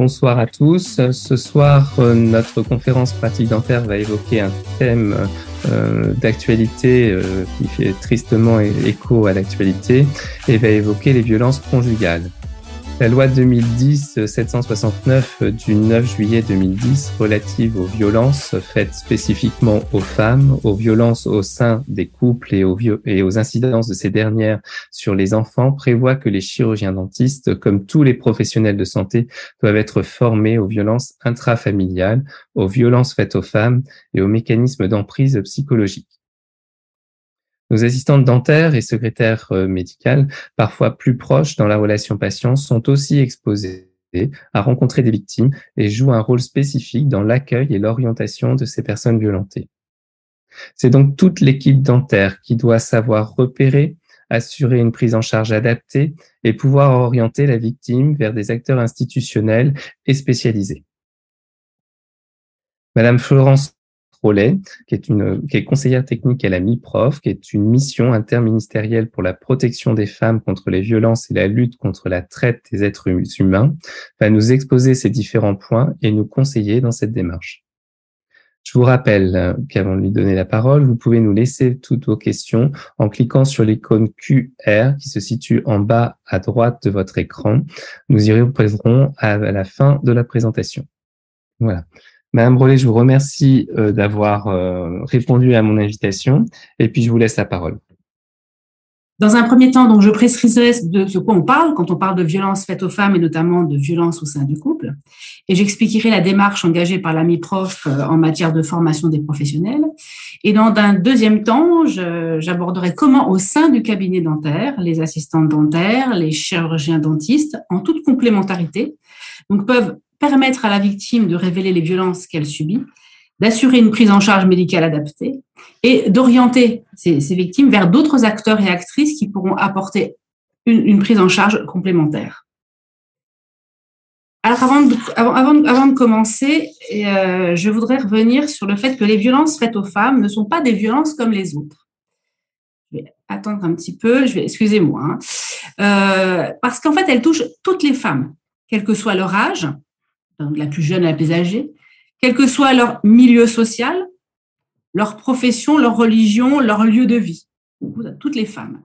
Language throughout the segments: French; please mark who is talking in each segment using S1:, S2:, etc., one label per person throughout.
S1: Bonsoir à tous. Ce soir, euh, notre conférence pratique dentaire va évoquer un thème euh, d'actualité euh, qui fait tristement écho à l'actualité et va évoquer les violences conjugales. La loi 2010-769 du 9 juillet 2010 relative aux violences faites spécifiquement aux femmes, aux violences au sein des couples et aux, et aux incidences de ces dernières sur les enfants prévoit que les chirurgiens dentistes, comme tous les professionnels de santé, doivent être formés aux violences intrafamiliales, aux violences faites aux femmes et aux mécanismes d'emprise psychologique. Nos assistantes dentaires et secrétaires euh, médicales, parfois plus proches dans la relation patient, sont aussi exposées à rencontrer des victimes et jouent un rôle spécifique dans l'accueil et l'orientation de ces personnes violentées. C'est donc toute l'équipe dentaire qui doit savoir repérer, assurer une prise en charge adaptée et pouvoir orienter la victime vers des acteurs institutionnels et spécialisés. Madame Florence une, qui est conseillère technique à la MIPROF, qui est une mission interministérielle pour la protection des femmes contre les violences et la lutte contre la traite des êtres humains, va nous exposer ces différents points et nous conseiller dans cette démarche. Je vous rappelle euh, qu'avant de lui donner la parole, vous pouvez nous laisser toutes vos questions en cliquant sur l'icône QR qui se situe en bas à droite de votre écran. Nous y répondrons à la fin de la présentation. Voilà. Madame Brelet, je vous remercie euh, d'avoir euh, répondu à mon invitation et puis je vous laisse la parole.
S2: Dans un premier temps, donc, je préciserai de ce quoi on parle quand on parle de violences faites aux femmes et notamment de violences au sein du couple. Et j'expliquerai la démarche engagée par l'AMI prof euh, en matière de formation des professionnels. Et dans un deuxième temps, j'aborderai comment au sein du cabinet dentaire, les assistantes dentaires, les chirurgiens dentistes, en toute complémentarité, donc peuvent permettre à la victime de révéler les violences qu'elle subit, d'assurer une prise en charge médicale adaptée et d'orienter ces, victimes vers d'autres acteurs et actrices qui pourront apporter une, prise en charge complémentaire. Alors avant de, commencer, euh, je voudrais revenir sur le fait que les violences faites aux femmes ne sont pas des violences comme les autres. Je vais attendre un petit peu, je vais, excusez-moi, hein. euh, parce qu'en fait, elles touchent toutes les femmes, quel que soit leur âge, de la plus jeune à la plus âgée, quel que soit leur milieu social, leur profession, leur religion, leur lieu de vie. Toutes les femmes.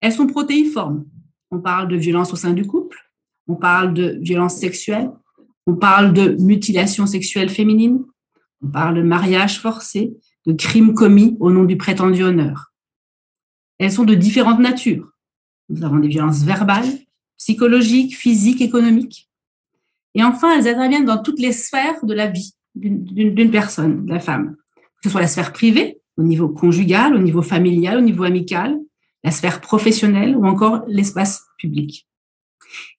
S2: Elles sont protéiformes. On parle de violence au sein du couple, on parle de violence sexuelle, on parle de mutilation sexuelle féminine, on parle de mariage forcé, de crimes commis au nom du prétendu honneur. Elles sont de différentes natures. Nous avons des violences verbales, psychologiques, physiques, économiques. Et enfin, elles interviennent dans toutes les sphères de la vie d'une personne, de la femme, que ce soit la sphère privée, au niveau conjugal, au niveau familial, au niveau amical, la sphère professionnelle ou encore l'espace public.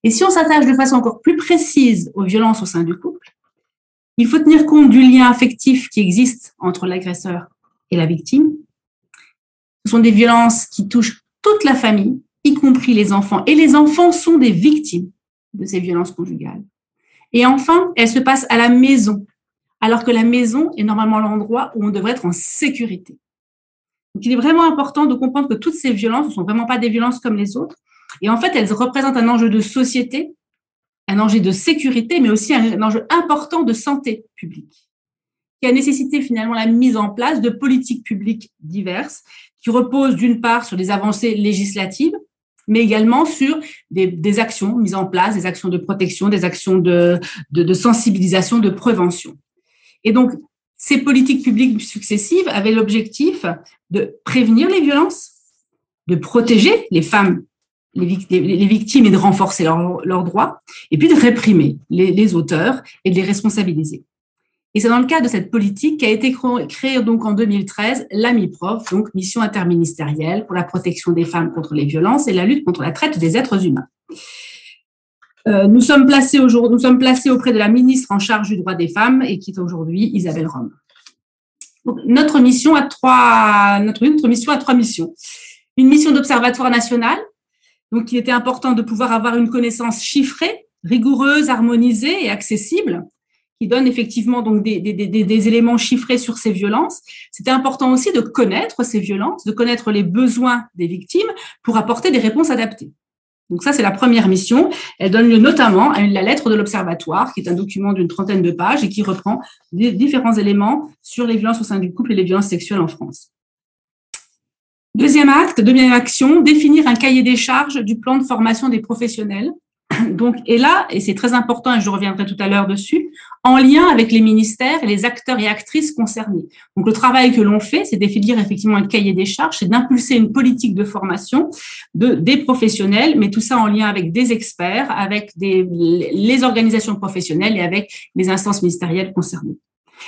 S2: Et si on s'attache de façon encore plus précise aux violences au sein du couple, il faut tenir compte du lien affectif qui existe entre l'agresseur et la victime. Ce sont des violences qui touchent toute la famille, y compris les enfants. Et les enfants sont des victimes de ces violences conjugales. Et enfin, elle se passe à la maison, alors que la maison est normalement l'endroit où on devrait être en sécurité. Donc, il est vraiment important de comprendre que toutes ces violences ne sont vraiment pas des violences comme les autres. Et en fait, elles représentent un enjeu de société, un enjeu de sécurité, mais aussi un enjeu important de santé publique, qui a nécessité finalement la mise en place de politiques publiques diverses, qui reposent d'une part sur des avancées législatives, mais également sur des, actions mises en place, des actions de protection, des actions de, sensibilisation, de prévention. Et donc, ces politiques publiques successives avaient l'objectif de prévenir les violences, de protéger les femmes, les, victimes et de renforcer leurs droits, et puis de réprimer les auteurs et de les responsabiliser. Et c'est dans le cadre de cette politique qu'a été créée donc en 2013 l'AMIPROF, donc mission interministérielle pour la protection des femmes contre les violences et la lutte contre la traite des êtres humains. Euh, nous, sommes placés nous sommes placés auprès de la ministre en charge du droit des femmes et qui est aujourd'hui Isabelle Rome. notre mission a trois, notre, notre mission a trois missions. Une mission d'observatoire national, donc il était important de pouvoir avoir une connaissance chiffrée, rigoureuse, harmonisée et accessible qui donne effectivement donc des, éléments chiffrés sur ces violences. C'était important aussi de connaître ces violences, de connaître les besoins des victimes pour apporter des réponses adaptées. Donc ça, c'est la première mission. Elle donne lieu notamment à la lettre de l'Observatoire, qui est un document d'une trentaine de pages et qui reprend différents éléments sur les violences au sein du couple et les violences sexuelles en France. Deuxième acte, deuxième action, définir un cahier des charges du plan de formation des professionnels donc, et là, et c'est très important, et je reviendrai tout à l'heure dessus, en lien avec les ministères les acteurs et actrices concernés. Donc, le travail que l'on fait, c'est définir effectivement un cahier des charges, c'est d'impulser une politique de formation de, des professionnels, mais tout ça en lien avec des experts, avec les organisations professionnelles et avec les instances ministérielles concernées.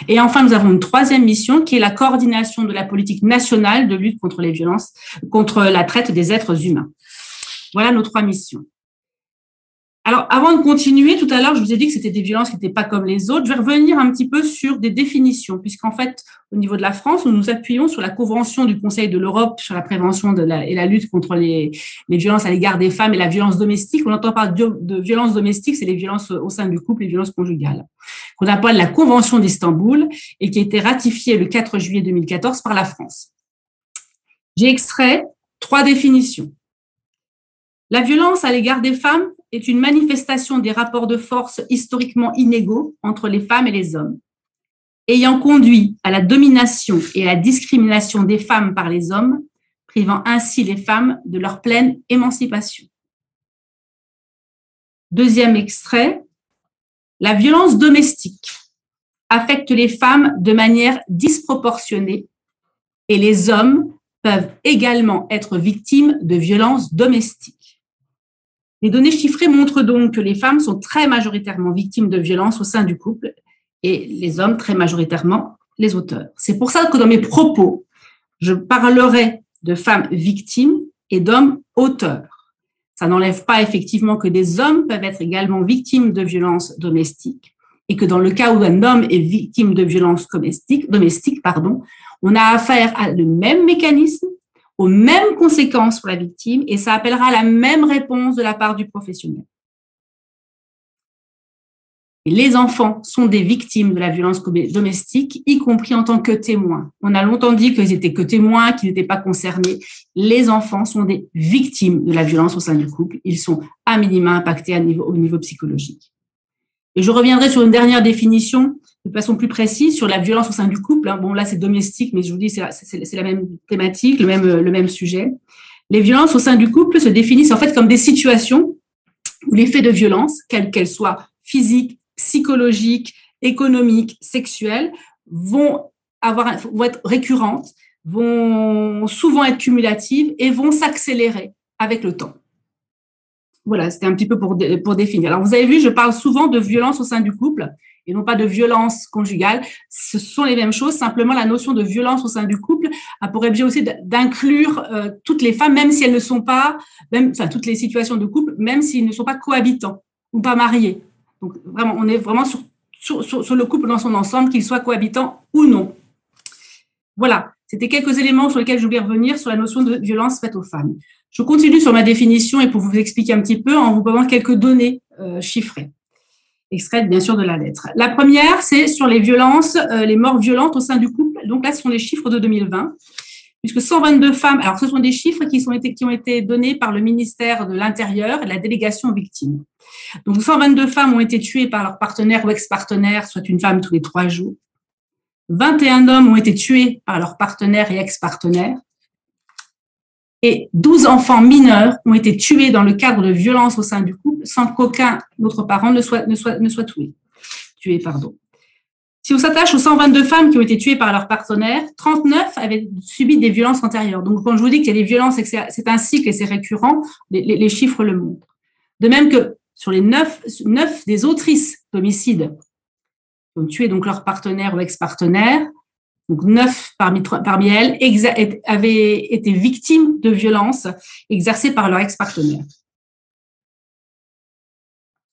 S2: Et enfin, nous avons une troisième mission qui est la coordination de la politique nationale de lutte contre les violences, contre la traite des êtres humains. Voilà nos trois missions. Alors, avant de continuer, tout à l'heure, je vous ai dit que c'était des violences qui n'étaient pas comme les autres. Je vais revenir un petit peu sur des définitions, puisqu'en fait, au niveau de la France, nous nous appuyons sur la Convention du Conseil de l'Europe sur la prévention et la lutte contre les, les violences à l'égard des femmes et la violence domestique. On entend parler de, de violence domestique, c'est les violences au sein du couple, les violences conjugales, qu'on appelle la Convention d'Istanbul et qui a été ratifiée le 4 juillet 2014 par la France. J'ai extrait trois définitions. La violence à l'égard des femmes est une manifestation des rapports de force historiquement inégaux entre les femmes et les hommes, ayant conduit à la domination et à la discrimination des femmes par les hommes, privant ainsi les femmes de leur pleine émancipation. Deuxième extrait, la violence domestique affecte les femmes de manière disproportionnée et les hommes peuvent également être victimes de violences domestiques. Les données chiffrées montrent donc que les femmes sont très majoritairement victimes de violences au sein du couple et les hommes très majoritairement les auteurs. C'est pour ça que dans mes propos, je parlerai de femmes victimes et d'hommes auteurs. Ça n'enlève pas effectivement que des hommes peuvent être également victimes de violences domestiques et que dans le cas où un homme est victime de violences domestiques, pardon, on a affaire à le même mécanisme aux mêmes conséquences pour la victime et ça appellera la même réponse de la part du professionnel. Les enfants sont des victimes de la violence domestique, y compris en tant que témoins. On a longtemps dit qu'ils étaient que témoins, qu'ils n'étaient pas concernés. Les enfants sont des victimes de la violence au sein du couple. Ils sont à minima impactés au niveau psychologique. Et je reviendrai sur une dernière définition de façon plus précise sur la violence au sein du couple. Hein. Bon, là, c'est domestique, mais je vous dis, c'est la même thématique, le même, sujet. Les violences au sein du couple se définissent en fait comme des situations où les faits de violence, quelles qu'elles soient physiques, psychologiques, économiques, sexuelles, vont avoir, vont être récurrentes, vont souvent être cumulatives et vont s'accélérer avec le temps. Voilà, c'était un petit peu pour, pour définir. Alors, vous avez vu, je parle souvent de violence au sein du couple et non pas de violence conjugale. Ce sont les mêmes choses, simplement la notion de violence au sein du couple a pour objet aussi d'inclure euh, toutes les femmes, même si elles ne sont pas, même, enfin toutes les situations de couple, même s'ils ne sont pas cohabitants ou pas mariés. Donc vraiment, on est vraiment sur, le couple dans son ensemble, qu'il soit cohabitant ou non. Voilà, c'était quelques éléments sur lesquels je voulais revenir sur la notion de violence faite aux femmes. Je continue sur ma définition et pour vous expliquer un petit peu en vous donnant quelques données euh, chiffrées extraites bien sûr de la lettre. La première, c'est sur les violences, euh, les morts violentes au sein du couple. Donc là, ce sont les chiffres de 2020, puisque 122 femmes, alors ce sont des chiffres qui, sont été, qui ont été donnés par le ministère de l'Intérieur et la délégation victime. Donc 122 femmes ont été tuées par leur partenaire ou ex-partenaire, soit une femme tous les trois jours. 21 hommes ont été tués par leur partenaire et ex-partenaire. Et 12 enfants mineurs ont été tués dans le cadre de violences au sein du couple sans qu'aucun autre parent ne soit, ne soit, ne soit tué. tué pardon. Si on s'attache aux 122 femmes qui ont été tuées par leur partenaire, 39 avaient subi des violences antérieures. Donc, quand je vous dis qu'il y a des violences c'est un cycle et c'est récurrent, les, les, chiffres le montrent. De même que sur les 9, 9 des autrices d'homicides qui ont tué donc leur partenaire ou ex-partenaire, donc neuf parmi, parmi elles, avaient été victimes de violences exercées par leur ex-partenaire.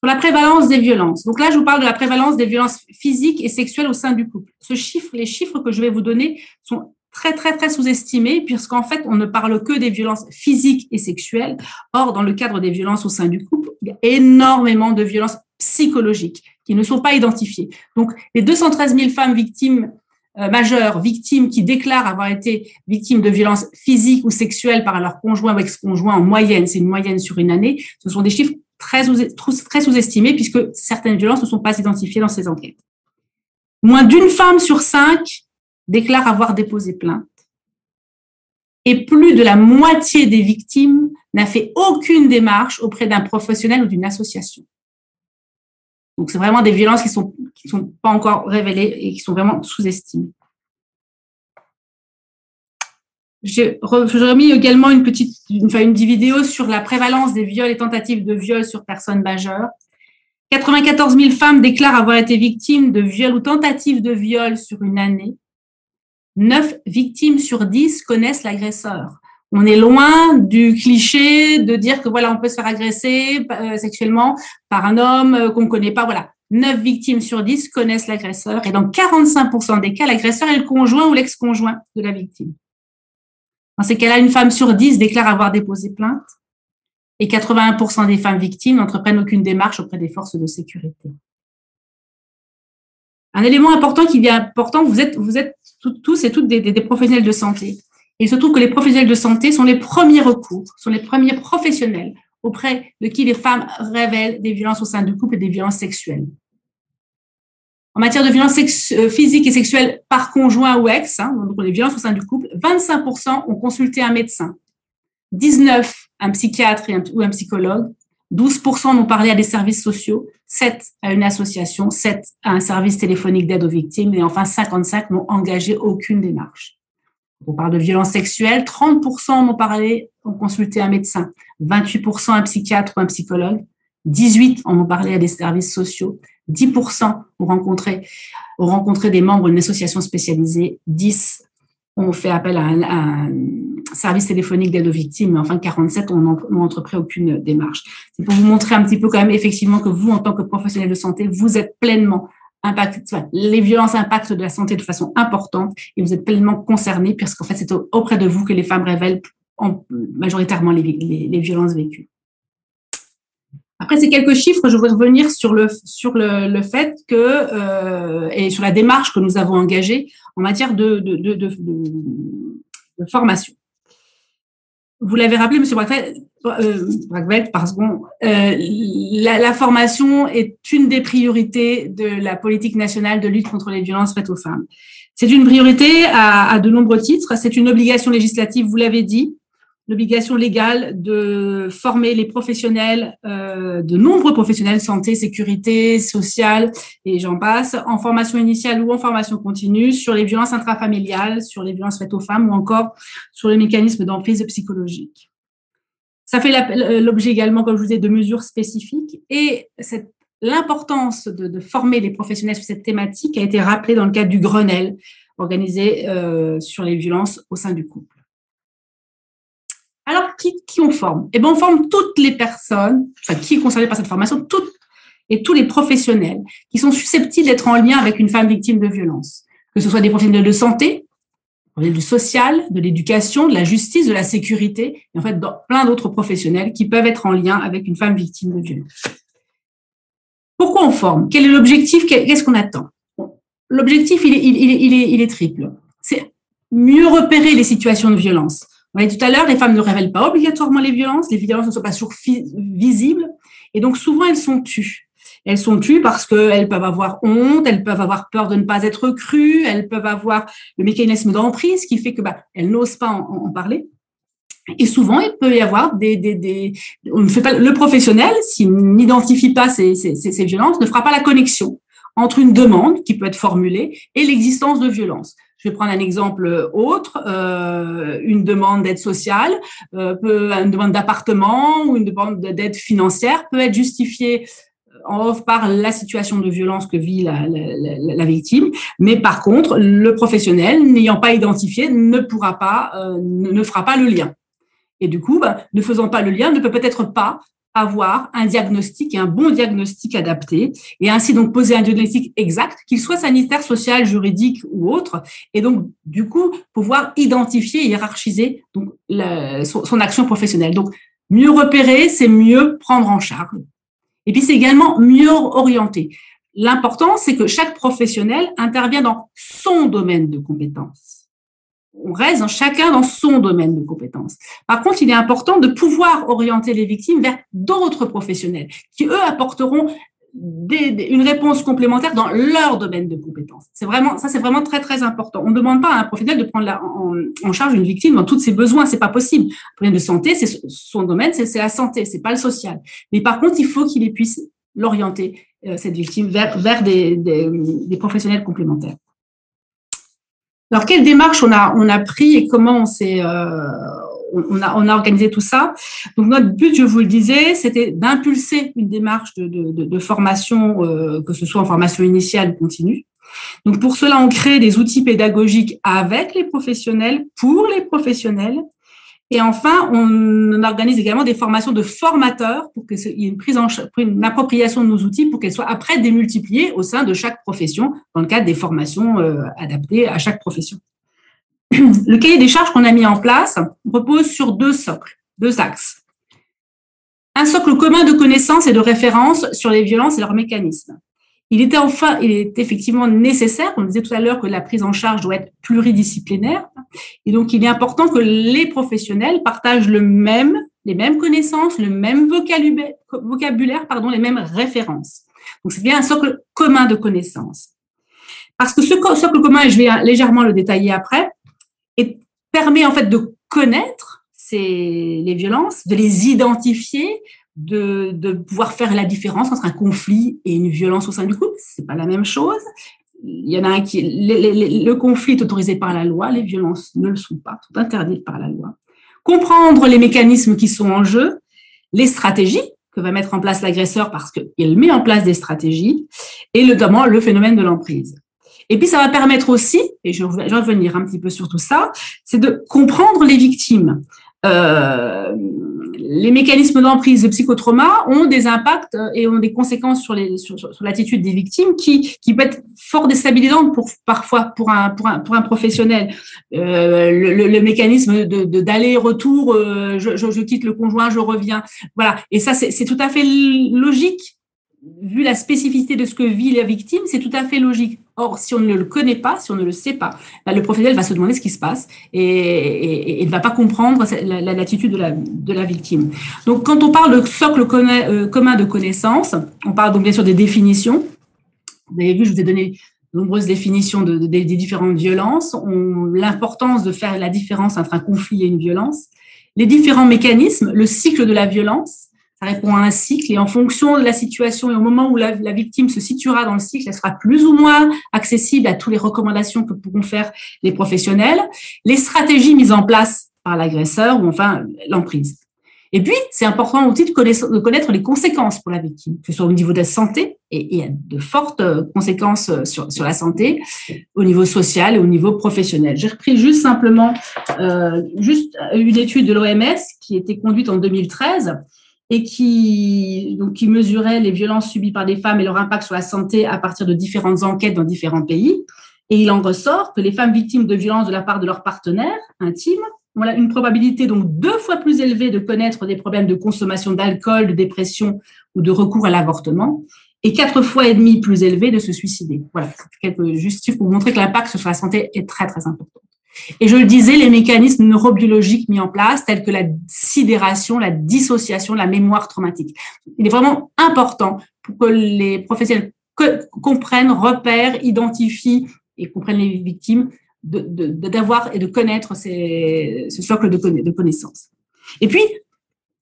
S2: Pour la prévalence des violences. Donc là, je vous parle de la prévalence des violences physiques et sexuelles au sein du couple. Ce chiffre, les chiffres que je vais vous donner sont très, très, très sous-estimés, puisqu'en fait, on ne parle que des violences physiques et sexuelles. Or, dans le cadre des violences au sein du couple, il y a énormément de violences psychologiques qui ne sont pas identifiées. Donc, les 213 000 femmes victimes majeurs victimes qui déclarent avoir été victimes de violences physiques ou sexuelles par leur conjoint ou ex-conjoint en moyenne, c'est une moyenne sur une année, ce sont des chiffres très, très sous-estimés puisque certaines violences ne sont pas identifiées dans ces enquêtes. Moins d'une femme sur cinq déclare avoir déposé plainte. Et plus de la moitié des victimes n'a fait aucune démarche auprès d'un professionnel ou d'une association. Donc, c'est vraiment des violences qui sont qui sont pas encore révélées et qui sont vraiment sous-estimées. J'ai remis également une petite, une vidéo sur la prévalence des viols et tentatives de viol sur personnes majeures. 94 000 femmes déclarent avoir été victimes de viols ou tentatives de viol sur une année. 9 victimes sur 10 connaissent l'agresseur. On est loin du cliché de dire que voilà, on peut se faire agresser euh, sexuellement par un homme euh, qu'on ne connaît pas. Voilà, 9 victimes sur 10 connaissent l'agresseur et dans 45% des cas, l'agresseur est le conjoint ou l'ex-conjoint de la victime. Dans ces cas-là, une femme sur 10 déclare avoir déposé plainte et 81% des femmes victimes n'entreprennent aucune démarche auprès des forces de sécurité. Un élément important qui vient important, vous êtes, vous êtes tous et toutes des, professionnels de santé. Il se trouve que les professionnels de santé sont les premiers recours, sont les premiers professionnels auprès de qui les femmes révèlent des violences au sein du couple et des violences sexuelles. En matière de violences euh, physiques et sexuelles par conjoint ou ex, hein, donc les violences au sein du couple, 25% ont consulté un médecin, 19 un psychiatre ou un psychologue, 12% ont parlé à des services sociaux, 7 à une association, 7 à un service téléphonique d'aide aux victimes. Et enfin 55 n'ont engagé aucune démarche. On parle de violences sexuelles, 30% ont parlé, ont consulté un médecin, 28% un psychiatre ou un psychologue, 18 en ont parlé à des services sociaux, 10% ont rencontré, ont rencontré des membres d'une association spécialisée, 10 ont fait appel à un, service téléphonique d'aide aux victimes, mais enfin 47 n'ont entrepris aucune démarche. C'est pour vous montrer un petit peu quand même effectivement que vous, en tant que professionnel de santé, vous êtes pleinement impacté, les violences impactent de la santé de façon importante et vous êtes pleinement concerné puisqu'en fait c'est auprès de vous que les femmes révèlent majoritairement les violences vécues. Après ces quelques chiffres, je voudrais revenir sur le sur le, le fait que euh, et sur la démarche que nous avons engagée en matière de, de, de, de, formation. Vous l'avez rappelé, Monsieur Braquevelt, euh, parce que euh, la, la, formation est une des priorités de la politique nationale de lutte contre les violences faites aux femmes. C'est une priorité à, à de nombreux titres. C'est une obligation législative, vous l'avez dit l'obligation légale de former les professionnels, euh, de nombreux professionnels, santé, sécurité, sociale, et j'en passe, en formation initiale ou en formation continue, sur les violences intrafamiliales, sur les violences faites aux femmes ou encore sur les mécanismes d'emprise psychologique. Ça fait l'objet également, comme je vous ai, de mesures spécifiques et l'importance de, de, former les professionnels sur cette thématique a été rappelée dans le cadre du Grenelle organisé euh, sur les violences au sein du couple. Alors, qui, qui on forme? Eh bien, on forme toutes les personnes, enfin, qui est concerné par cette formation, toutes et tous les professionnels qui sont susceptibles d'être en lien avec une femme victime de violence, que ce soit des professionnels de santé, du social, de l'éducation, de la justice, de la sécurité, et en fait, dans plein d'autres professionnels qui peuvent être en lien avec une femme victime de violence. Pourquoi on forme? Quel est l'objectif? Qu'est-ce qu'on attend? L'objectif, il est, il, il, est, il est triple. C'est mieux repérer les situations de violence on tout à l'heure, les femmes ne révèlent pas obligatoirement les violences, les violences ne sont pas toujours visibles, et donc souvent elles sont tues. Elles sont tues parce qu'elles peuvent avoir honte, elles peuvent avoir peur de ne pas être crues, elles peuvent avoir le mécanisme d'emprise qui fait que bah, elles n'osent pas en, parler. Et souvent, il peut y avoir des, des, des on ne fait pas le professionnel s'il n'identifie pas ces, ces, ces, violences, ne fera pas la connexion entre une demande qui peut être formulée et l'existence de violences. Je vais prendre un exemple autre, euh, une demande d'aide sociale, euh, peut, une demande d'appartement ou une demande d'aide financière peut être justifiée euh, en off par la situation de violence que vit la, la, la, victime, mais par contre, le professionnel n'ayant pas identifié ne pourra pas, euh, ne fera pas le lien. Et du coup, bah, ne faisant pas le lien, ne peut peut-être pas avoir un diagnostic et un bon diagnostic adapté et ainsi donc poser un diagnostic exact, qu'il soit sanitaire, social, juridique ou autre, et donc du coup pouvoir identifier et hiérarchiser donc son, action professionnelle. Donc mieux repérer, c'est mieux prendre en charge. Et puis c'est également mieux orienter. l'important, c'est que chaque professionnel intervient dans son domaine de compétences. On reste dans chacun dans son domaine de compétences. Par contre, il est important de pouvoir orienter les victimes vers d'autres professionnels qui, eux, apporteront une réponse complémentaire dans leur domaine de compétences. C'est vraiment ça, c'est vraiment très très important. On ne demande pas à un professionnel de prendre en, charge une victime dans tous ses besoins, c'est pas possible. Un problème de santé, c'est son domaine, c'est la santé, c'est pas le social. Mais par contre, il faut qu'il puisse l'orienter euh, cette victime vers, vers des, des, des, professionnels complémentaires. Alors, quelle démarche on a, on a pris et comment on s'est, euh, on, a, on a organisé tout ça? Donc, notre but, je vous le disais, c'était d'impulser une démarche de, de, formation, euh, que ce soit en formation initiale ou continue. Donc, pour cela, on crée des outils pédagogiques avec les professionnels, pour les professionnels, et enfin, on organise également des formations de formateurs pour qu'il y ait une prise en une appropriation de nos outils pour qu'elles soient après démultipliées au sein de chaque profession dans le cadre des formations euh, adaptées à chaque profession. Le cahier des charges qu'on a mis en place repose sur deux socles, deux axes. Un socle commun de connaissances et de références sur les violences et leurs mécanismes. Il était enfin, il est effectivement nécessaire, on disait tout à l'heure que la prise en charge doit être pluridisciplinaire, et donc il est important que les professionnels partagent le même, les mêmes connaissances, le même vocabulaire, pardon, les mêmes références. Donc c'est bien un socle commun de connaissances. Parce que ce socle commun, et je vais légèrement le détailler après, et permet en fait de connaître ces, les violences, de les identifier, de, de, pouvoir faire la différence entre un conflit et une violence au sein du couple. C'est pas la même chose. Il y en a un qui, le, conflit est autorisé par la loi, les violences ne le sont pas, sont interdites par la loi. Comprendre les mécanismes qui sont en jeu, les stratégies que va mettre en place l'agresseur parce qu'il met en place des stratégies, et notamment le phénomène de l'emprise. Et puis ça va permettre aussi, et je vais revenir un petit peu sur tout ça, c'est de comprendre les victimes. Euh, les mécanismes d'emprise de psychotrauma ont des impacts euh, et ont des conséquences sur l'attitude des victimes qui qui peut être fort déstabilisante pour parfois pour un pour un professionnel. Euh, le, mécanisme de d'aller-retour euh, je, quitte le conjoint je reviens. Voilà. Et ça c'est tout à fait logique. Vu la spécificité de ce que vit la victime, c'est tout à fait logique. Or, si on ne le connaît pas, si on ne le sait pas, bah, le professionnel va se demander ce qui se passe et, ne va pas comprendre l'attitude de la, victime. Donc, quand on parle de socle euh, commun de connaissances, on parle donc bien sûr des définitions. Vous avez vu, je vous ai donné de nombreuses définitions de, des différentes violences, l'importance de faire la différence entre un conflit et une violence, les différents mécanismes, le cycle de la violence, ça répond à un cycle et en fonction de la situation et au moment où la, victime se situera dans le cycle, elle sera plus ou moins accessible à toutes les recommandations que pourront faire les professionnels, les stratégies mises en place par l'agresseur ou enfin l'emprise. Et puis, c'est important aussi de connaître, les conséquences pour la victime, que ce soit au niveau de la santé, et il y a de fortes conséquences sur, sur la santé, au niveau social et au niveau professionnel. J'ai repris juste simplement euh, juste une étude de l'OMS qui été conduite en 2013 et qui, donc, qui mesurait les violences subies par des femmes et leur impact sur la santé à partir de différentes enquêtes dans différents pays. Et il en ressort que les femmes victimes de violences de la part de leurs partenaires intimes ont une probabilité donc deux fois plus élevée de connaître des problèmes de consommation d'alcool, de dépression ou de recours à l'avortement, et quatre fois et demi plus élevée de se suicider. Voilà, quelques juste pour montrer que l'impact sur la santé est très très important. Et je le disais, les mécanismes neurobiologiques mis en place, tels que la sidération, la dissociation, la mémoire traumatique. Il est vraiment important pour que les professionnels comprennent, repèrent, identifient et comprennent les victimes, d'avoir et de connaître ce socle de, connaissances. Et puis,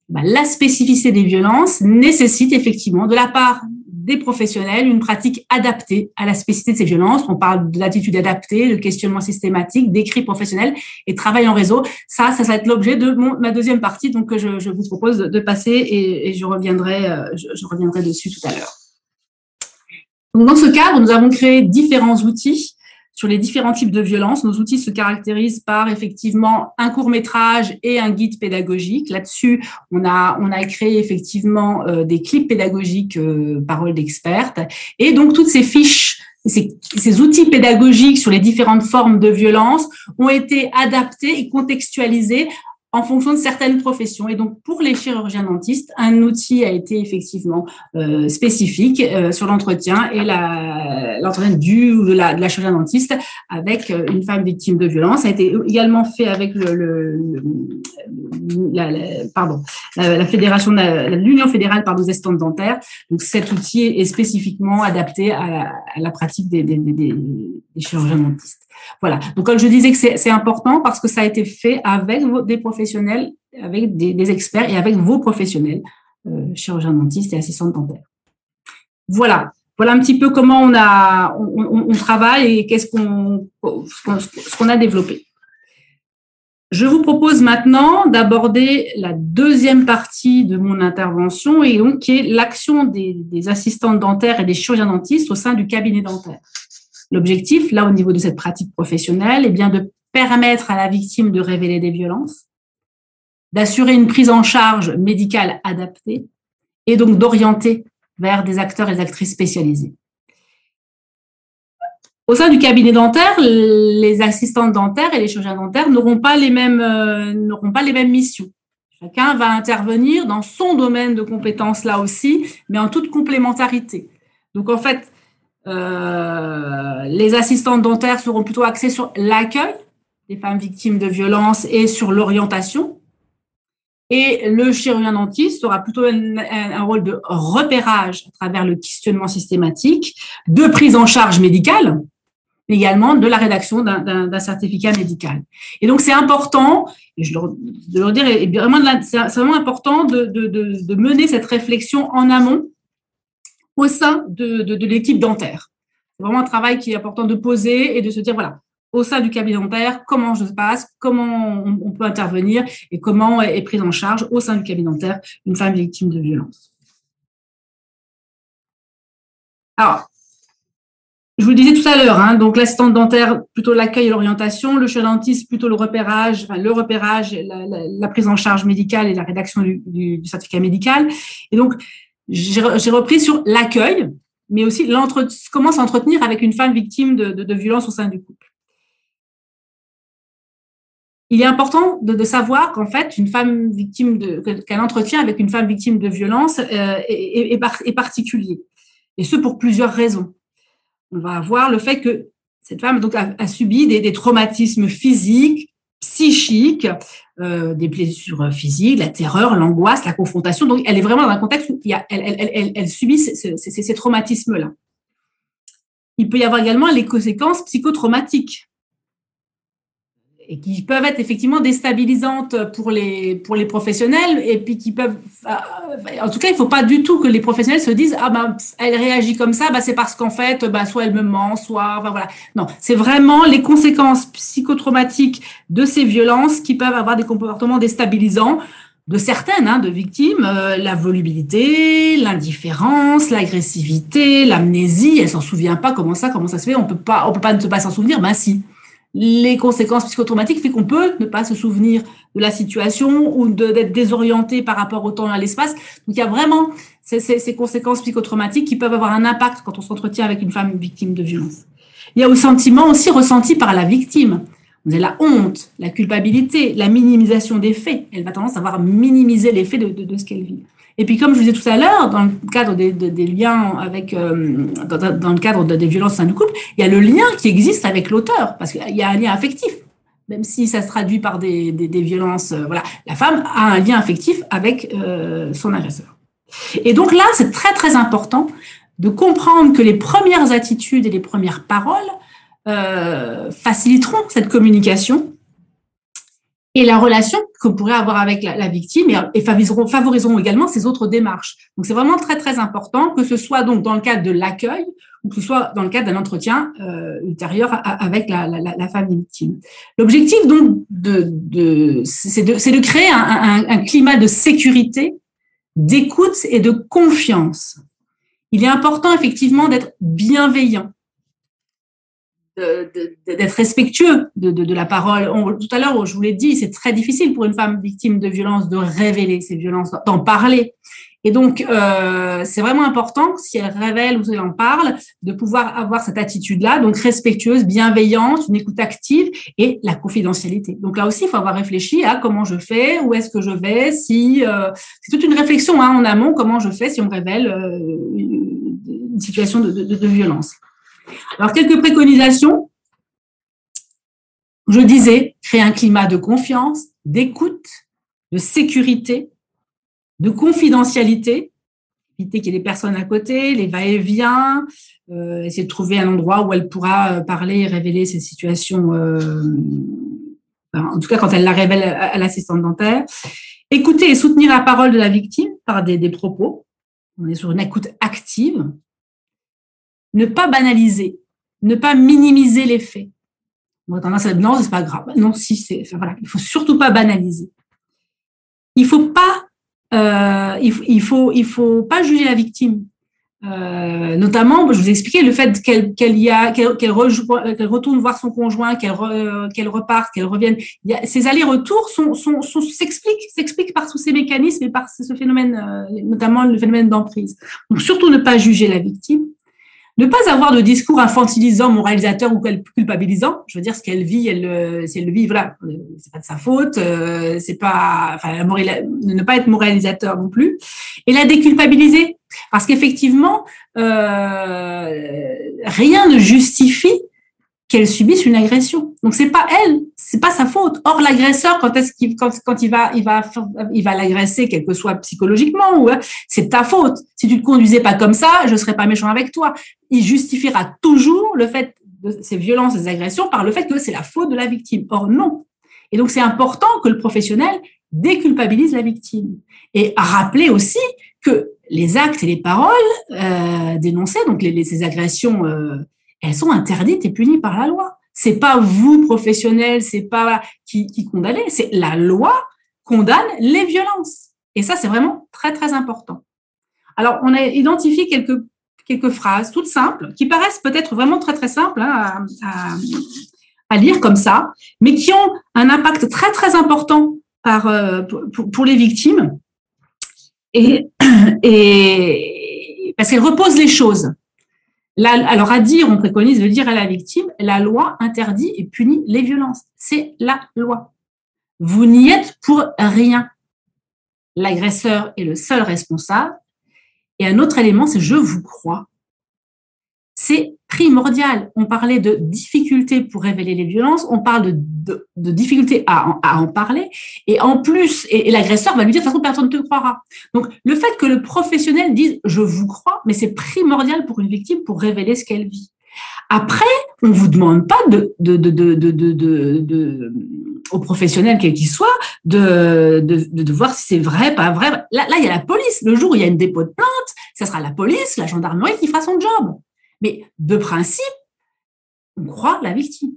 S2: bah, la spécificité des violences nécessite effectivement de la part des professionnels une pratique adaptée à la spécificité de ces violences. On parle de l'attitude adaptée, de questionnement systématique, d'écrit professionnel et travail en réseau. Ça, ça va être l'objet de ma deuxième partie, donc je, vous propose de passer et, je reviendrai, euh, je, je, reviendrai dessus tout à l'heure. dans ce cadre, nous avons créé différents outils sur les différents types de violences. Nos outils se caractérisent par effectivement un court métrage et un guide pédagogique. Là-dessus, on a on a créé effectivement euh, des clips pédagogiques, euh, paroles d'expertes, et donc toutes ces fiches. Ces, outils pédagogiques sur les différentes formes de violence ont été adaptés et contextualisés en fonction de certaines professions. Et donc, pour les chirurgiens dentistes, un outil a été effectivement euh, spécifique euh, sur l'entretien et l'entretien du ou de la, de la chirurgien dentiste avec euh, une femme victime de violence. A été également fait avec la, la, l'Union fédérale par des estampes dentaires. Donc, cet outil est spécifiquement adapté à, la pratique des chirurgiens dentistes. Voilà. Donc, comme je disais que c'est important parce que ça a été fait avec des professionnels, avec des, experts et avec vos professionnels, euh, chirurgiens dentistes et assistantes dentaires. Voilà. Voilà un petit peu comment on travaille et qu'est-ce qu'on, ce qu'on a développé. Je vous propose maintenant d'aborder la deuxième partie de mon intervention et donc qui est l'action des, des assistantes dentaires et des chirurgiens dentistes au sein du cabinet dentaire. L'objectif, là, au niveau de cette pratique professionnelle, est bien de permettre à la victime de révéler des violences, d'assurer une prise en charge médicale adaptée et donc d'orienter vers des acteurs et des actrices spécialisés. Au sein du cabinet dentaire, les assistantes dentaires et les chirurgiens dentaires n'auront pas les mêmes euh, pas les mêmes missions. Chacun va intervenir dans son domaine de compétences là aussi, mais en toute complémentarité. Donc en fait, les assistantes dentaires seront plutôt axées sur l'accueil des femmes victimes de violences et sur l'orientation. Et le chirurgien dentiste aura plutôt un, rôle de repérage à travers le questionnement systématique, de prise en charge médicale, également de la rédaction d'un certificat médical. Et donc c'est important, et je leur, de c'est vraiment important de mener cette réflexion en amont au sein de, de, l'équipe dentaire. C'est vraiment un travail qui est important de poser et de se dire, voilà, au sein du cabinet dentaire, comment je passe, comment on, peut intervenir et comment est, prise en charge au sein du cabinet dentaire une femme victime de violence. Alors, je vous le disais tout à l'heure, hein, donc l'assistante dentaire, plutôt l'accueil et l'orientation, le chirurgien dentiste, plutôt le repérage, le repérage, la, prise en charge médicale et la rédaction du, du, du certificat médical. Et donc, j'ai repris sur l'accueil, mais aussi comment s'entretenir avec une femme victime de, de, violence au sein du couple. Il est important de, de savoir qu'en fait, une femme victime de qu'un entretien avec une femme victime de violence euh, est, est, est, particulier, et ce pour plusieurs raisons. On va avoir le fait que cette femme donc a, a subi des, des, traumatismes physiques, psychiques, euh, des blessures physiques, la terreur, l'angoisse, la confrontation. Donc, elle est vraiment dans un contexte où a, elle, elle, elle, elle subit ces traumatismes-là. Il peut y avoir également les conséquences psychotraumatiques et qui peuvent être effectivement déstabilisantes pour les, pour les professionnels et puis qui peuvent. Euh, en tout cas, il ne faut pas du tout que les professionnels se disent Ah ben, elle réagit comme ça, ben, c'est parce qu'en fait, ben, soit elle me ment, soit. Enfin, voilà. Non, c'est vraiment les conséquences psychotraumatiques de ces violences qui peuvent avoir des comportements déstabilisants de certaines, hein, de victimes, euh, la volubilité, l'indifférence, l'agressivité, l'amnésie, elle s'en souvient pas, comment ça, comment ça se fait, on peut pas, on peut pas ne pas s'en souvenir, ben si les conséquences psychotraumatiques fait qu'on peut ne pas se souvenir de la situation ou d'être désorienté par rapport au temps et à l'espace. Donc il y a vraiment ces, ces, conséquences psychotraumatiques qui peuvent avoir un impact quand on s'entretient avec une femme victime de violence. Il y a le sentiment aussi ressenti par la victime. Vous avez la honte, la culpabilité, la minimisation des faits. Elle va tendance à avoir minimisé les faits de ce qu'elle vit. Et puis, comme je vous disais tout à l'heure, dans le cadre des, liens avec, euh, dans, le cadre des violences au sein du couple, il y a le lien qui existe avec l'auteur, parce qu'il y a un lien affectif, même si ça se traduit par des, violences. Euh, voilà, la femme a un lien affectif avec euh, son agresseur. Et donc là, c'est très très important de comprendre que les premières attitudes et les premières paroles faciliteront cette communication et la relation qu'on pourrait avoir avec la, victime et, favoriseront, favoriseront, également ces autres démarches. Donc c'est vraiment très très important que ce soit donc dans le cadre de l'accueil ou que ce soit dans le cadre d'un entretien euh, ultérieur avec la, la, la, femme victime. L'objectif donc de, de c'est de, de, créer un, un, un climat de sécurité, d'écoute et de confiance. Il est important effectivement d'être bienveillant d'être respectueux de, de, de, la parole. tout à l'heure, je vous l'ai dit, c'est très difficile pour une femme victime de violence de révéler ces violences, d'en parler. Et donc, euh, c'est vraiment important, si elle révèle ou si elle en parle, de pouvoir avoir cette attitude-là, donc respectueuse, bienveillante, une écoute active et la confidentialité. Donc là aussi, il faut avoir réfléchi à comment je fais, où est-ce que je vais, si euh, c'est toute une réflexion hein, en amont, comment je fais si on révèle euh, une situation de, de, de violence. Alors, quelques préconisations. Je disais, créer un climat de confiance, d'écoute, de sécurité, de confidentialité, éviter qu'il y ait des personnes à côté, les va-et-vient, euh, essayer de trouver un endroit où elle pourra euh, parler et révéler ses situations, euh, en tout cas quand elle la révèle à, l'assistante dentaire. Écouter et soutenir la parole de la victime par des, des propos. On est sur une écoute active. Ne pas banaliser, ne pas minimiser les faits. On a non, c'est pas grave. Non, si, c'est, enfin, voilà, il faut surtout pas banaliser. Il faut pas euh, il, faut, il faut pas juger la victime. Euh, notamment, je vous ai expliqué le fait qu'elle y a qu'elle retourne voir son conjoint, qu'elle qu'elle reparte, qu'elle revienne. Ces allers-retours sont, sont, sont s'expliquent s'expliquent par tous ces mécanismes et par ce phénomène, euh, notamment le phénomène d'emprise. Donc surtout ne pas juger la victime. Ne pas avoir de discours infantilisant, moralisateur ou culpabilisant. Je veux dire, ce qu'elle vit, elle, euh, si elle le vit, voilà, euh, c'est pas de sa faute, euh, c'est pas, enfin, ne pas être moralisateur non plus. Et la déculpabiliser. Parce qu'effectivement, rien ne justifie qu'elle subisse une agression. Donc c'est pas elle, c'est pas sa faute. Or l'agresseur, quand est-ce qu'il quand, quand il va il va il va l'agresser, quel que soit psychologiquement, ou hein, c'est ta faute. Si tu te conduisais pas comme ça, je serais pas méchant avec toi. Il justifiera toujours le fait de ces violences, ces agressions par le fait que c'est la faute de la victime. Or non. Et donc c'est important que le professionnel déculpabilise la victime et rappeler aussi que les actes et les paroles euh, dénoncées, donc les, ces agressions euh, elles sont interdites et punies par la loi. C'est pas vous, professionnels, c'est pas qui, qui condamnez, c'est la loi condamne les violences. Et ça, c'est vraiment très, très important. Alors, on a identifié quelques, quelques phrases toutes simples, qui paraissent peut-être vraiment très, très simples hein, à, à, lire comme ça, mais qui ont un impact très, très important par, euh, pour, pour, les victimes. Et, et parce qu'elles reposent les choses alors à dire, on préconise de dire à la victime, la loi interdit et punit les violences. C'est la loi. Vous n'y êtes pour rien. L'agresseur est le seul responsable. Et un autre élément, c'est je vous crois. C'est primordial. On parlait de difficultés pour révéler les violences, on parle de, de, difficultés à, en parler, et en plus, et, l'agresseur va lui dire de toute façon personne ne te croira. Donc le fait que le professionnel dise je vous crois, mais c'est primordial pour une victime pour révéler ce qu'elle vit. Après, on vous demande pas de, de, de, de, de, de, de au professionnel quel qu'il soit de, de, de, voir si c'est vrai, pas vrai. Là, là, il y a la police. Le jour où il y a une dépôt de plainte, ça sera la police, la gendarmerie qui fera son job. Mais de principe, on croit la victime.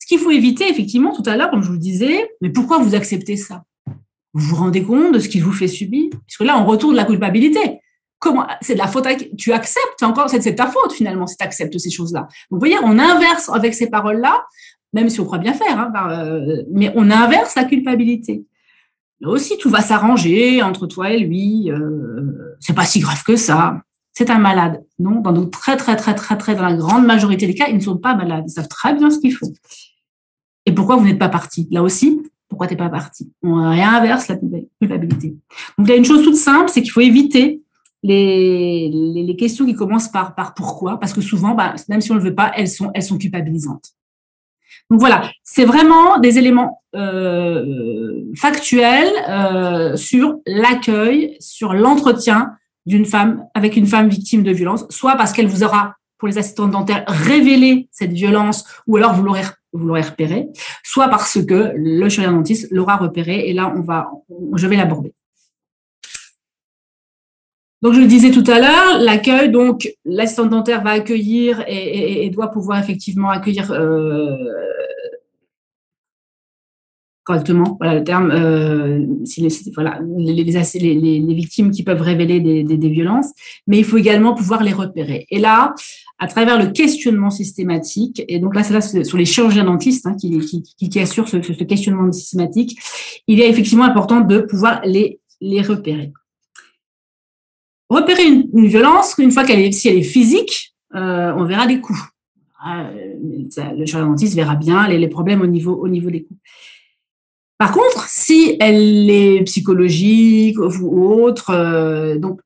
S2: Ce qu'il faut éviter, effectivement, tout à l'heure, comme je vous le disais, mais pourquoi vous acceptez ça? Vous vous rendez compte de ce qu'il vous fait subir? Puisque là, on retourne la culpabilité. Comment C'est de la faute. Tu acceptes encore, c'est ta faute finalement si tu acceptes ces choses-là. vous voyez, on inverse avec ces paroles-là, même si on croit bien faire, hein, euh, mais on inverse la culpabilité. Là aussi, tout va s'arranger entre toi et lui. Euh, c'est pas si grave que ça c'est un malade. Non, dans de très, très, très, très, très, dans la grande majorité des cas, ils ne sont pas malades. Ils savent très bien ce qu'ils font. Et pourquoi vous n'êtes pas parti? Là aussi, pourquoi tu n'es pas parti? On réinverse la culpabilité. Donc, il y a une chose toute simple, c'est qu'il faut éviter les, les, questions qui commencent par, par pourquoi, parce que souvent, bah, même si on ne le veut pas, elles sont, elles sont culpabilisantes. Donc voilà, c'est vraiment des éléments euh, factuels euh, sur l'accueil, sur l'entretien, d'une femme avec une femme victime de violence, soit parce qu'elle vous aura, pour les assistantes dentaires, révélé cette violence, ou alors vous l'aurez vous l'aurez repéré, soit parce que le chirurgien dentiste l'aura repéré, et là on va, je vais l'aborder. Donc je le disais tout à l'heure, l'accueil, donc l'assistante dentaire va accueillir et, doit pouvoir effectivement accueillir euh, correctement, voilà le terme, euh, les, voilà, les, victimes qui peuvent révéler des, violences, mais il faut également pouvoir les repérer. Et là, à travers le questionnement systématique, et donc là, c'est là sur les chirurgiens dentistes hein, qui, assurent ce, questionnement systématique, il est effectivement important de pouvoir les, repérer. repérer une, violence, une fois qu'elle est, si elle est physique, euh, on verra des coups. Ah, le chirurgien dentiste verra bien les, problèmes au niveau, au niveau des coups. Par contre, si elle est psychologique ou autre, euh, donc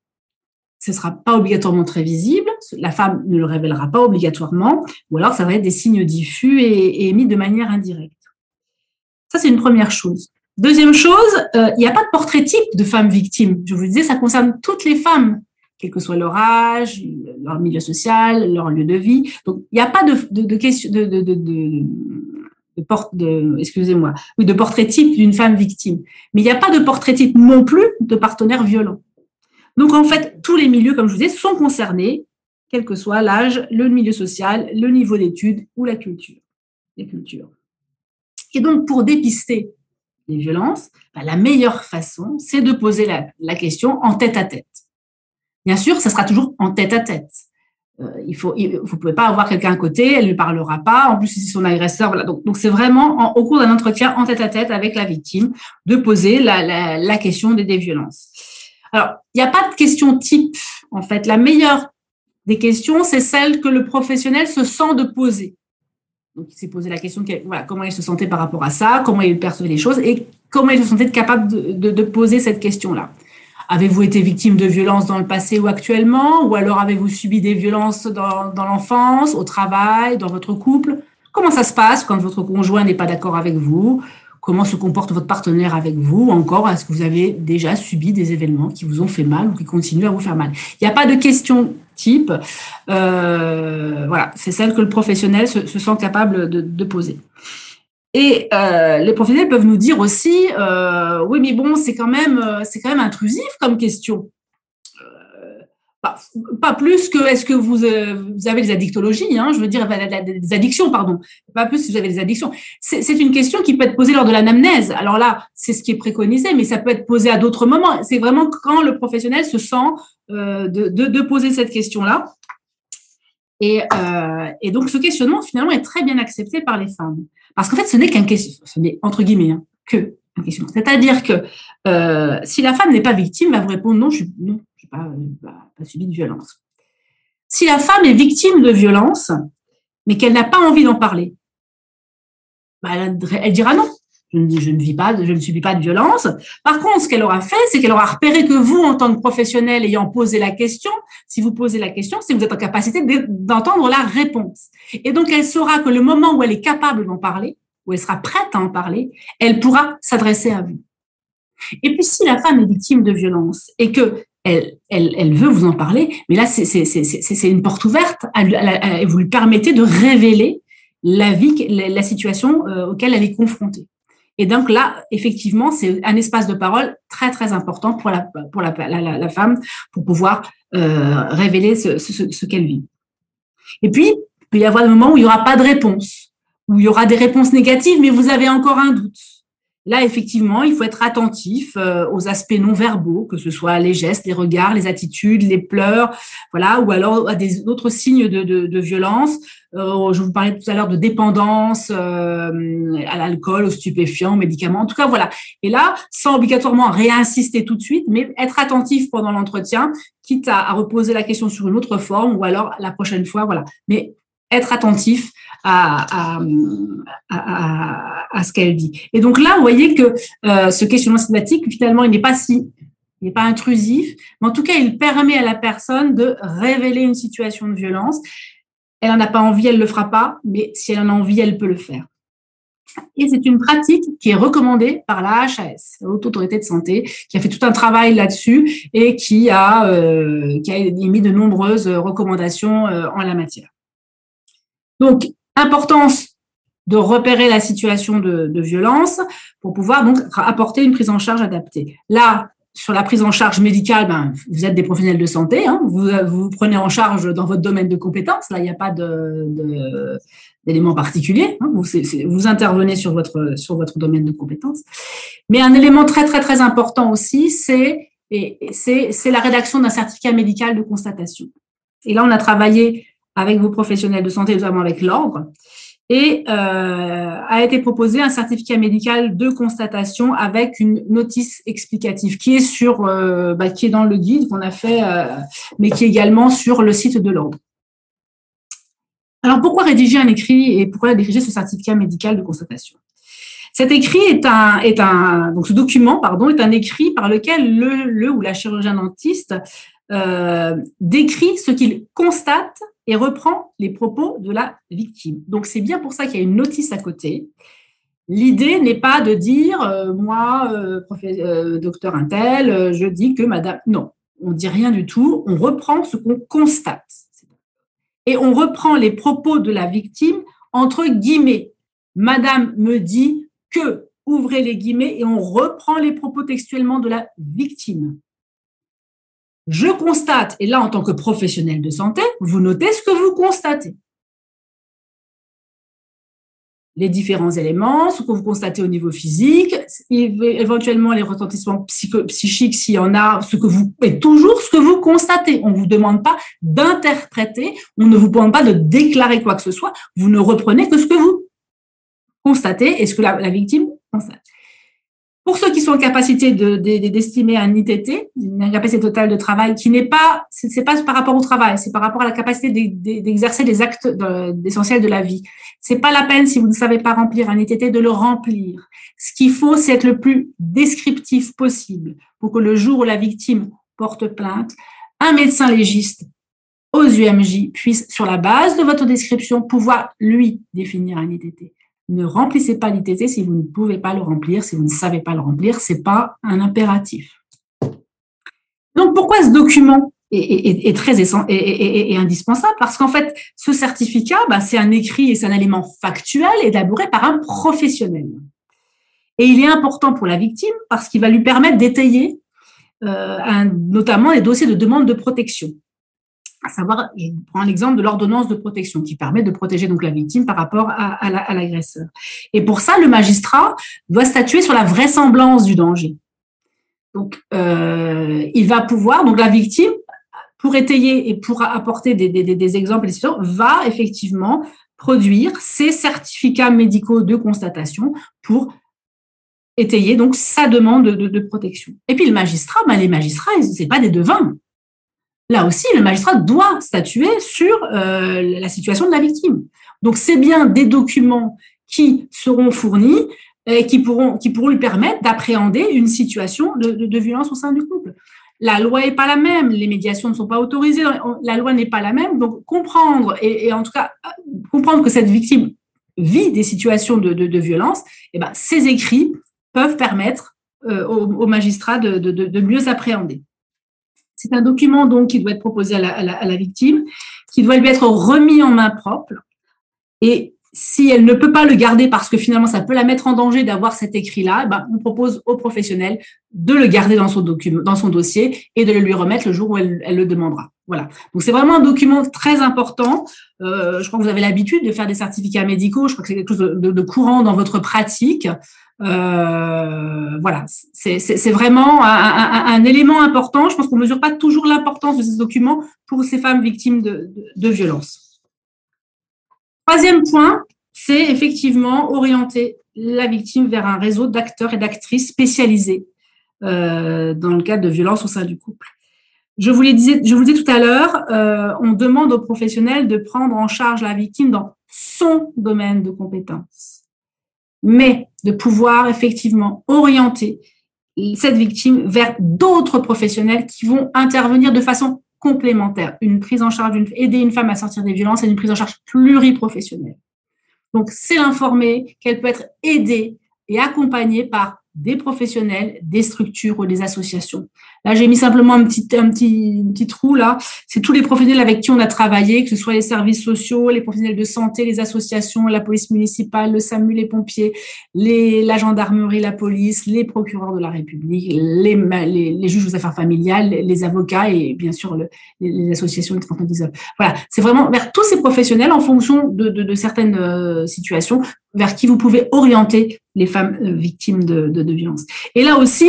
S2: ce ne sera pas obligatoirement très visible, la femme ne le révélera pas obligatoirement, ou alors ça va être des signes diffus et, émis de manière indirecte. Ça, c'est une première chose. Deuxième chose, euh, il n'y a pas de portrait type de femme victime. Je vous disais, ça concerne toutes les femmes, quel que soit leur âge, leur milieu social, leur lieu de vie. Donc, il n'y a pas de, de, question de, de, de, excusez-moi oui de portrait type d'une femme victime mais il n'y a pas de portrait type non plus de partenaire violent donc, en fait, tous les milieux, comme je vous disais, sont concernés, quel que soit l'âge, le milieu social, le niveau d'études ou la culture. Les cultures. Et donc, pour dépister les violences, bah, la meilleure façon, c'est de poser la, question en tête à tête. Bien sûr, ça sera toujours en tête à tête. Euh, il faut, vous pouvez pas avoir quelqu'un à côté, elle ne parlera pas. En plus, c'est son agresseur. Voilà. Donc, c'est vraiment au cours d'un entretien en tête à tête avec la victime de poser la, la question des, des violences. Alors, il n'y a pas de question type, en fait. La meilleure des questions, c'est celle que le professionnel se sent de poser. Donc, il s'est posé la question voilà, comment il se sentait par rapport à ça, comment il percevait les choses et comment il se sentait capable de, poser cette question-là. Avez-vous été victime de violences dans le passé ou actuellement? Ou alors avez-vous subi des violences dans, l'enfance, au travail, dans votre couple? Comment ça se passe quand votre conjoint n'est pas d'accord avec vous? Comment se comporte votre partenaire avec vous, encore est-ce que vous avez déjà subi des événements qui vous ont fait mal ou qui continuent à vous faire mal? Il n'y a pas de question type. Euh, voilà, c'est celle que le professionnel se, sent capable de, poser. Et euh, les professionnels peuvent nous dire aussi, euh, oui, mais bon, c'est quand même, c'est quand même intrusif comme question pas, plus que est-ce que vous, euh, vous, avez des addictologies, hein, je veux dire des addictions, pardon. Pas plus si vous avez des addictions. C'est une question qui peut être posée lors de l'anamnèse. Alors là, c'est ce qui est préconisé, mais ça peut être posé à d'autres moments. C'est vraiment quand le professionnel se sent euh, de, de, de, poser cette question-là. Et, euh, et, donc ce questionnement finalement est très bien accepté par les femmes, parce qu'en fait ce n'est qu'un question, ce n'est entre guillemets hein, que. C'est-à-dire que euh, si la femme n'est pas victime, elle va vous répondre non, je non, pas, pas, subi de violence. Si la femme est victime de violence, mais qu'elle n'a pas envie d'en parler, bah, elle, dira non. Je ne, je ne, vis pas, je ne subis pas de violence. Par contre, ce qu'elle aura fait, c'est qu'elle aura repéré que vous, en tant que professionnel ayant posé la question, si vous posez la question, c'est que vous êtes en capacité d'entendre la réponse. Et donc, elle saura que le moment où elle est capable d'en parler, où elle sera prête à en parler, elle pourra s'adresser à vous. Et puis, si la femme est victime de violence et que elle, elle, elle, veut vous en parler, mais là, c'est une porte ouverte. Elle, vous lui permettez de révéler la vie, la situation euh, auquel elle est confrontée. Et donc là, effectivement, c'est un espace de parole très très important pour la femme pour pouvoir euh, révéler ce, ce, ce qu'elle vit. Et puis, il peut y avoir des moments où il n'y aura pas de réponse, où il y aura des réponses négatives, mais vous avez encore un doute. Là, effectivement, il faut être attentif euh, aux aspects non verbaux, que ce soit les gestes, les regards, les attitudes, les pleurs, voilà, ou alors à des autres signes de, violence. Euh, je vous parlais tout à l'heure de dépendance euh, à l'alcool, aux stupéfiants, aux médicaments. En tout cas, voilà. Et là, sans obligatoirement réinsister tout de suite, mais être attentif pendant l'entretien, quitte à, à reposer la question sur une autre forme, ou alors la prochaine fois, voilà. Mais être attentif à, ce qu'elle dit. Et donc là, vous voyez que euh, ce questionnement systématique, finalement, il n'est pas si, il n'est pas intrusif, mais en tout cas, il permet à la personne de révéler une situation de violence. Elle n'en a pas envie, elle ne le fera pas, mais si elle en a envie, elle peut le faire. Et c'est une pratique qui est recommandée par la HAS, la Haute Autorité de Santé, qui a fait tout un travail là-dessus et qui a, euh, qui a émis de nombreuses recommandations euh, en la matière. Donc, importance de repérer la situation de, violence pour pouvoir donc apporter une prise en charge adaptée. Là, sur la prise en charge médicale, ben, vous êtes des professionnels de santé, hein, vous, vous prenez en charge dans votre domaine de compétences. Là, il n'y a pas de, d'éléments particuliers. Hein, vous, vous, intervenez sur votre, sur votre domaine de compétences. Mais un élément très, très, très important aussi, c'est, c'est la rédaction d'un certificat médical de constatation. Et là, on a travaillé avec vos professionnels de santé, notamment avec l'ordre. et euh, a été proposé un certificat médical de constatation avec une notice explicative qui est sur, euh, bah, qui est dans le guide qu'on a fait, euh, mais qui est également sur le site de l'ordre. Alors pourquoi rédiger un écrit et pourquoi rédiger ce certificat médical de constatation? Cet écrit est un, est un, donc ce document, pardon, est un écrit par lequel le, le ou la chirurgien dentiste euh, décrit ce qu'il constate et reprend les propos de la victime. Donc c'est bien pour ça qu'il y a une notice à côté. L'idée n'est pas de dire euh, moi, euh, docteur Intel, je dis que madame. Non, on dit rien du tout. On reprend ce qu'on constate et on reprend les propos de la victime entre guillemets. Madame me dit que ouvrez les guillemets et on reprend les propos textuellement de la victime. Je constate, et là en tant que professionnel de santé, vous notez ce que vous constatez. Les différents éléments, ce que vous constatez au niveau physique, éventuellement les retentissements psychiques s'il y en a, ce que vous, et toujours ce que vous constatez. On ne vous demande pas d'interpréter, on ne vous demande pas de déclarer quoi que ce soit, vous ne reprenez que ce que vous constatez et ce que la, la victime constate. Pour ceux qui sont en capacité d'estimer de, un ITT, une incapacité totale de travail, qui n'est pas, c'est pas par rapport au travail, c'est par rapport à la capacité d'exercer les actes essentiels de la vie. C'est pas la peine si vous ne savez pas remplir un ITT de le remplir. Ce qu'il faut, c'est être le plus descriptif possible pour que le jour où la victime porte plainte, un médecin légiste aux UMJ puisse, sur la base de votre description, pouvoir lui définir un ITT. Ne remplissez pas l'ITT si vous ne pouvez pas le remplir, si vous ne savez pas le remplir, ce n'est pas un impératif. Donc pourquoi ce document est, très et, indispensable? Parce qu'en fait, ce certificat, bah, c'est un écrit et c'est un élément factuel élaboré par un professionnel. Et il est important pour la victime parce qu'il va lui permettre d'étayer euh, notamment les dossiers de demande de protection à savoir, je prends l'exemple de l'ordonnance de protection qui permet de protéger donc la victime par rapport à, l'agresseur. et pour ça, le magistrat doit statuer sur la vraisemblance du danger. Donc, euh, il va pouvoir, donc la victime, pour étayer et pour apporter des, des, des exemples, va effectivement produire ses certificats médicaux de constatation pour étayer donc sa demande de, de protection. Et puis le magistrat, ben les magistrats, c'est pas des devins là aussi, le magistrat doit statuer sur euh, la situation de la victime. Donc, c'est bien des documents qui seront fournis et qui pourront, lui permettre d'appréhender une situation de, violence au sein du couple. La loi n'est pas la même, les médiations ne sont pas autorisées, la loi n'est pas la même. Donc, comprendre, et, en tout cas, comprendre que cette victime vit des situations de, violence, et eh ben, ces écrits peuvent permettre euh, au, magistrat de mieux appréhender. C'est un document donc qui doit être proposé à la, victime, qui doit lui être remis en main propre. Et si elle ne peut pas le garder parce que finalement ça peut la mettre en danger d'avoir cet écrit-là, eh ben, on propose au professionnel de le garder dans son, document, dans son dossier et de le lui remettre le jour où elle, le demandera. Voilà. Donc c'est vraiment un document très important. Euh, je crois que vous avez l'habitude de faire des certificats médicaux. Je crois que c'est quelque chose de, courant dans votre pratique. Euh, voilà, c'est vraiment un, élément important. Je pense qu'on ne mesure pas toujours l'importance de ces documents pour ces femmes victimes de, violences. Troisième point, c'est effectivement orienter la victime vers un réseau d'acteurs et d'actrices spécialisés euh, dans le cadre de violences au sein du couple. Je vous, le disais, je vous disais tout à l'heure, euh, on demande aux professionnels de prendre en charge la victime dans son domaine de compétence mais de pouvoir effectivement orienter cette victime vers d'autres professionnels qui vont intervenir de façon complémentaire. Une prise en charge, aider une femme à sortir des violences et une prise en charge pluriprofessionnelle. Donc, c'est l'informer qu'elle peut être aidée et accompagnée par des professionnels, des structures ou des associations. Là, j'ai mis simplement un petit, un petit, petit trou là. C'est tous les professionnels avec qui on a travaillé, que ce soit les services sociaux, les professionnels de santé, les associations, la police municipale, le SAMU, les pompiers, les, la gendarmerie, la police, les procureurs de la République, les, les, juges aux affaires familiales, les avocats et bien sûr les, associations Voilà, c'est vraiment vers tous ces professionnels en fonction de, de, de certaines euh, situations vers qui vous pouvez orienter les femmes euh, victimes de, de, de violences. Et là aussi,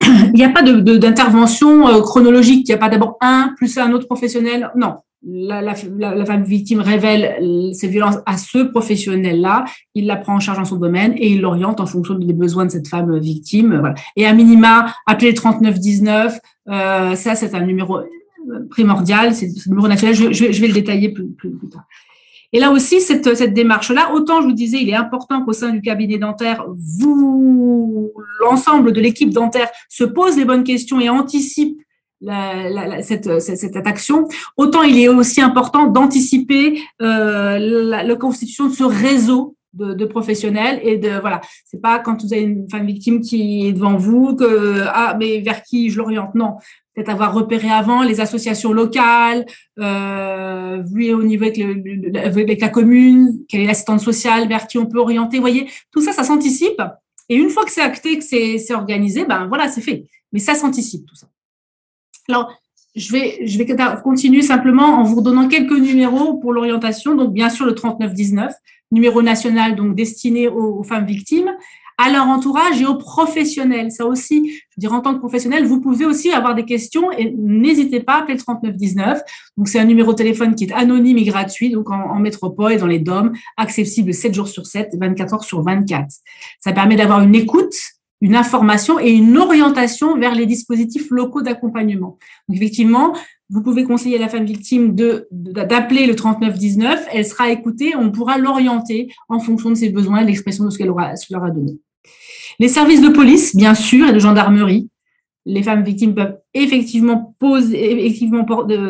S2: il n'y a pas d'intervention de, chronologique. Il n'y a pas d'abord un plus un autre professionnel. Non, la, femme victime révèle ses violences à ce professionnel-là, il la prend en charge dans son domaine et il l'oriente en fonction des besoins de cette femme victime. Et à minima, appeler le 3919, euh, ça c'est un numéro primordial, c'est le numéro national, je, vais le détailler plus, tard. Et là aussi, cette, cette démarche-là, autant je vous disais, il est important qu'au sein du cabinet dentaire, vous, l'ensemble de l'équipe dentaire, se pose les bonnes questions et anticipe cette, cette, action, autant il est aussi important d'anticiper euh, la, constitution de ce réseau de, professionnels et de voilà. C'est pas quand vous avez une femme victime qui est devant vous que ah mais vers qui je l'oriente. Non peut-être avoir repéré avant les associations locales euh, vu au niveau avec, le, avec la commune quelle est l'assistante sociale vers qui on peut orienter. Vous voyez tout ça ça s'anticipe. Et une fois que c'est acté que c'est organisé ben voilà c'est fait. Mais ça s'anticipe tout ça. Alors, je vais, je vais continuer simplement en vous redonnant quelques numéros pour l'orientation. Donc, bien sûr, le 3919, numéro national donc destiné aux, femmes victimes, à leur entourage et aux professionnels. Ça aussi, je dire, en tant que professionnel, vous pouvez aussi avoir des questions et n'hésitez pas à appeler le 3919. Donc, c'est un numéro de téléphone qui est anonyme et gratuit, donc en, en métropole et dans les DOM, accessible 7 jours sur 7, 24 heures sur 24. Ça permet d'avoir une écoute une information et une orientation vers les dispositifs locaux d'accompagnement. Donc, effectivement, vous pouvez conseiller à la femme victime d'appeler le 3919, elle sera écoutée, on pourra l'orienter en fonction de ses besoins et de l'expression de ce qu'elle aura, leur a donné. Les services de police, bien sûr, et de gendarmerie. Les femmes victimes peuvent effectivement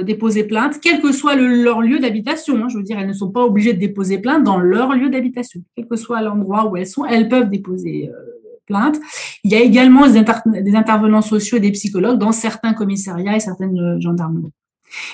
S2: déposer plainte, quel que soit leur lieu d'habitation. Hein. je veux dire, elles ne sont pas obligées de déposer plainte dans leur lieu d'habitation. Quel que soit l'endroit où elles sont, elles peuvent déposer euh, plainte. Il y a également des, intervenants sociaux et des psychologues dans certains commissariats et certaines euh, gendarmeries.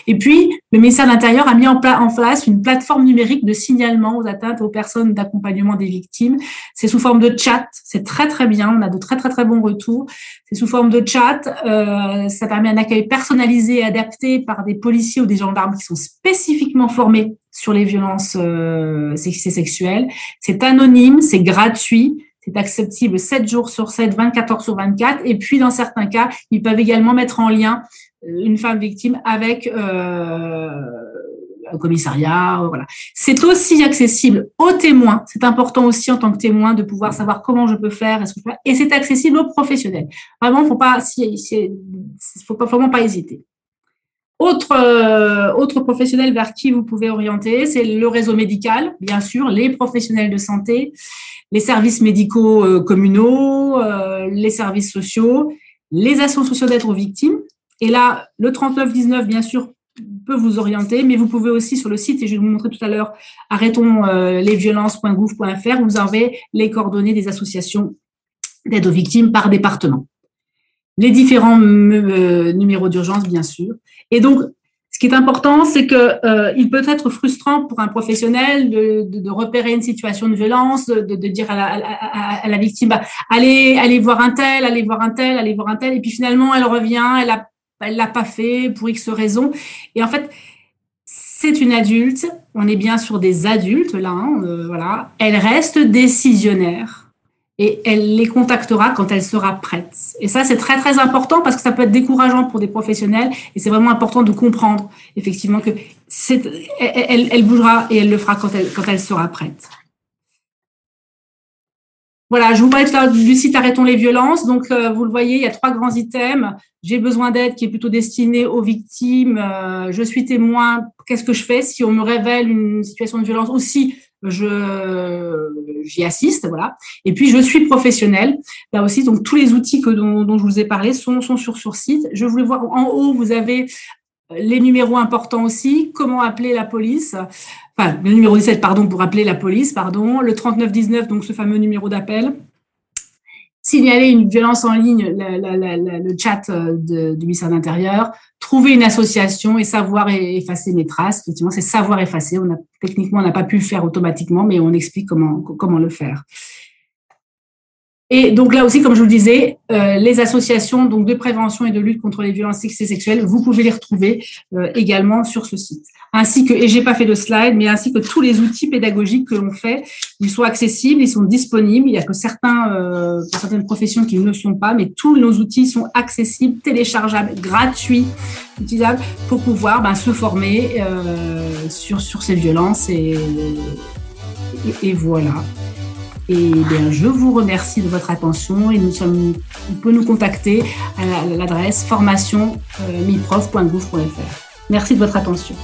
S2: Et puis, le ministère de l'Intérieur a mis en, place une plateforme numérique de signalement aux atteintes aux personnes d'accompagnement des victimes. C'est sous forme de chat, c'est très très bien, on a de très très très bons retours. C'est sous forme de chat, euh, ça permet un accueil personnalisé et adapté par des policiers ou des gendarmes qui sont spécifiquement formés sur les violences euh, sexuelles. C'est anonyme, c'est gratuit acceptable 7 jours sur 7, 24 heures sur 24. Et puis, dans certains cas, ils peuvent également mettre en lien euh, une femme victime avec euh, un commissariat. Voilà. C'est aussi accessible aux témoins. C'est important aussi en tant que témoin de pouvoir savoir comment je peux faire. Et c'est accessible aux professionnels. Vraiment, faut pas, faut pas vraiment pas hésiter. Autre, euh, autre professionnel vers qui vous pouvez orienter, c'est le réseau médical, bien sûr, les professionnels de santé, les services médicaux euh, communaux, euh, les services sociaux, les associations d'aide aux victimes. Et là, le 3919, bien sûr, peut vous orienter, mais vous pouvez aussi sur le site, et je vais vous montrer tout à l'heure, arrêtons euh, vous avez les coordonnées des associations d'aide aux victimes par département. Les différents numéros d'urgence, bien sûr. Et donc, qui est important, c'est que euh, il peut être frustrant pour un professionnel de, de, de repérer une situation de violence, de, de dire à la, à, à la victime bah, allez, allez voir un tel, allez voir un tel, allez voir un tel, et puis finalement elle revient, elle a, elle l'a pas fait pour X raison. Et en fait, c'est une adulte, on est bien sur des adultes là, hein, euh, voilà. Elle reste décisionnaire et elle les contactera quand elle sera prête. Et ça, c'est très, très important parce que ça peut être décourageant pour des professionnels et c'est vraiment important de comprendre effectivement que elle, bougera et elle le fera quand elle, quand elle sera prête. Voilà, je vous parle du site Arrêtons les violences. Donc, euh, vous le voyez, il y a trois grands items. J'ai besoin d'aide qui est plutôt destiné aux victimes. Euh, je suis témoin. Qu'est-ce que je fais si on me révèle une situation de violence Aussi, je j'y assiste, voilà. Et puis je suis professionnelle. Là aussi, donc tous les outils que dont, je vous ai parlé sont sont sur sur site. Je voulais voir en haut, vous avez les numéros importants aussi, comment appeler la police, enfin le numéro 17 pardon pour appeler la police, pardon, le 3919 donc ce fameux numéro d'appel signaler une violence en ligne, le chat euh, du ministère de l'Intérieur, trouver une association et savoir effacer mes traces. Effectivement, c'est savoir effacer. On a, techniquement, on n'a pas pu le faire automatiquement, mais on explique comment, comment le faire. Et donc là aussi, comme je vous le disais, euh, les associations donc de prévention et de lutte contre les violences sexuelles vous pouvez les retrouver euh, également sur ce site. Ainsi que, et j'ai pas fait de slide, mais ainsi que tous les outils pédagogiques que l'on fait, ils sont accessibles, ils sont disponibles. Il y a que certains, euh, certaines professions qui ne le sont pas, mais tous nos outils sont accessibles, téléchargeables, gratuits, utilisables pour pouvoir ben, se former sur sur ces violences et, et voilà. Et bien, je vous remercie de votre attention et nous sommes, on peut nous contacter à l'adresse formation euh, Merci de votre attention.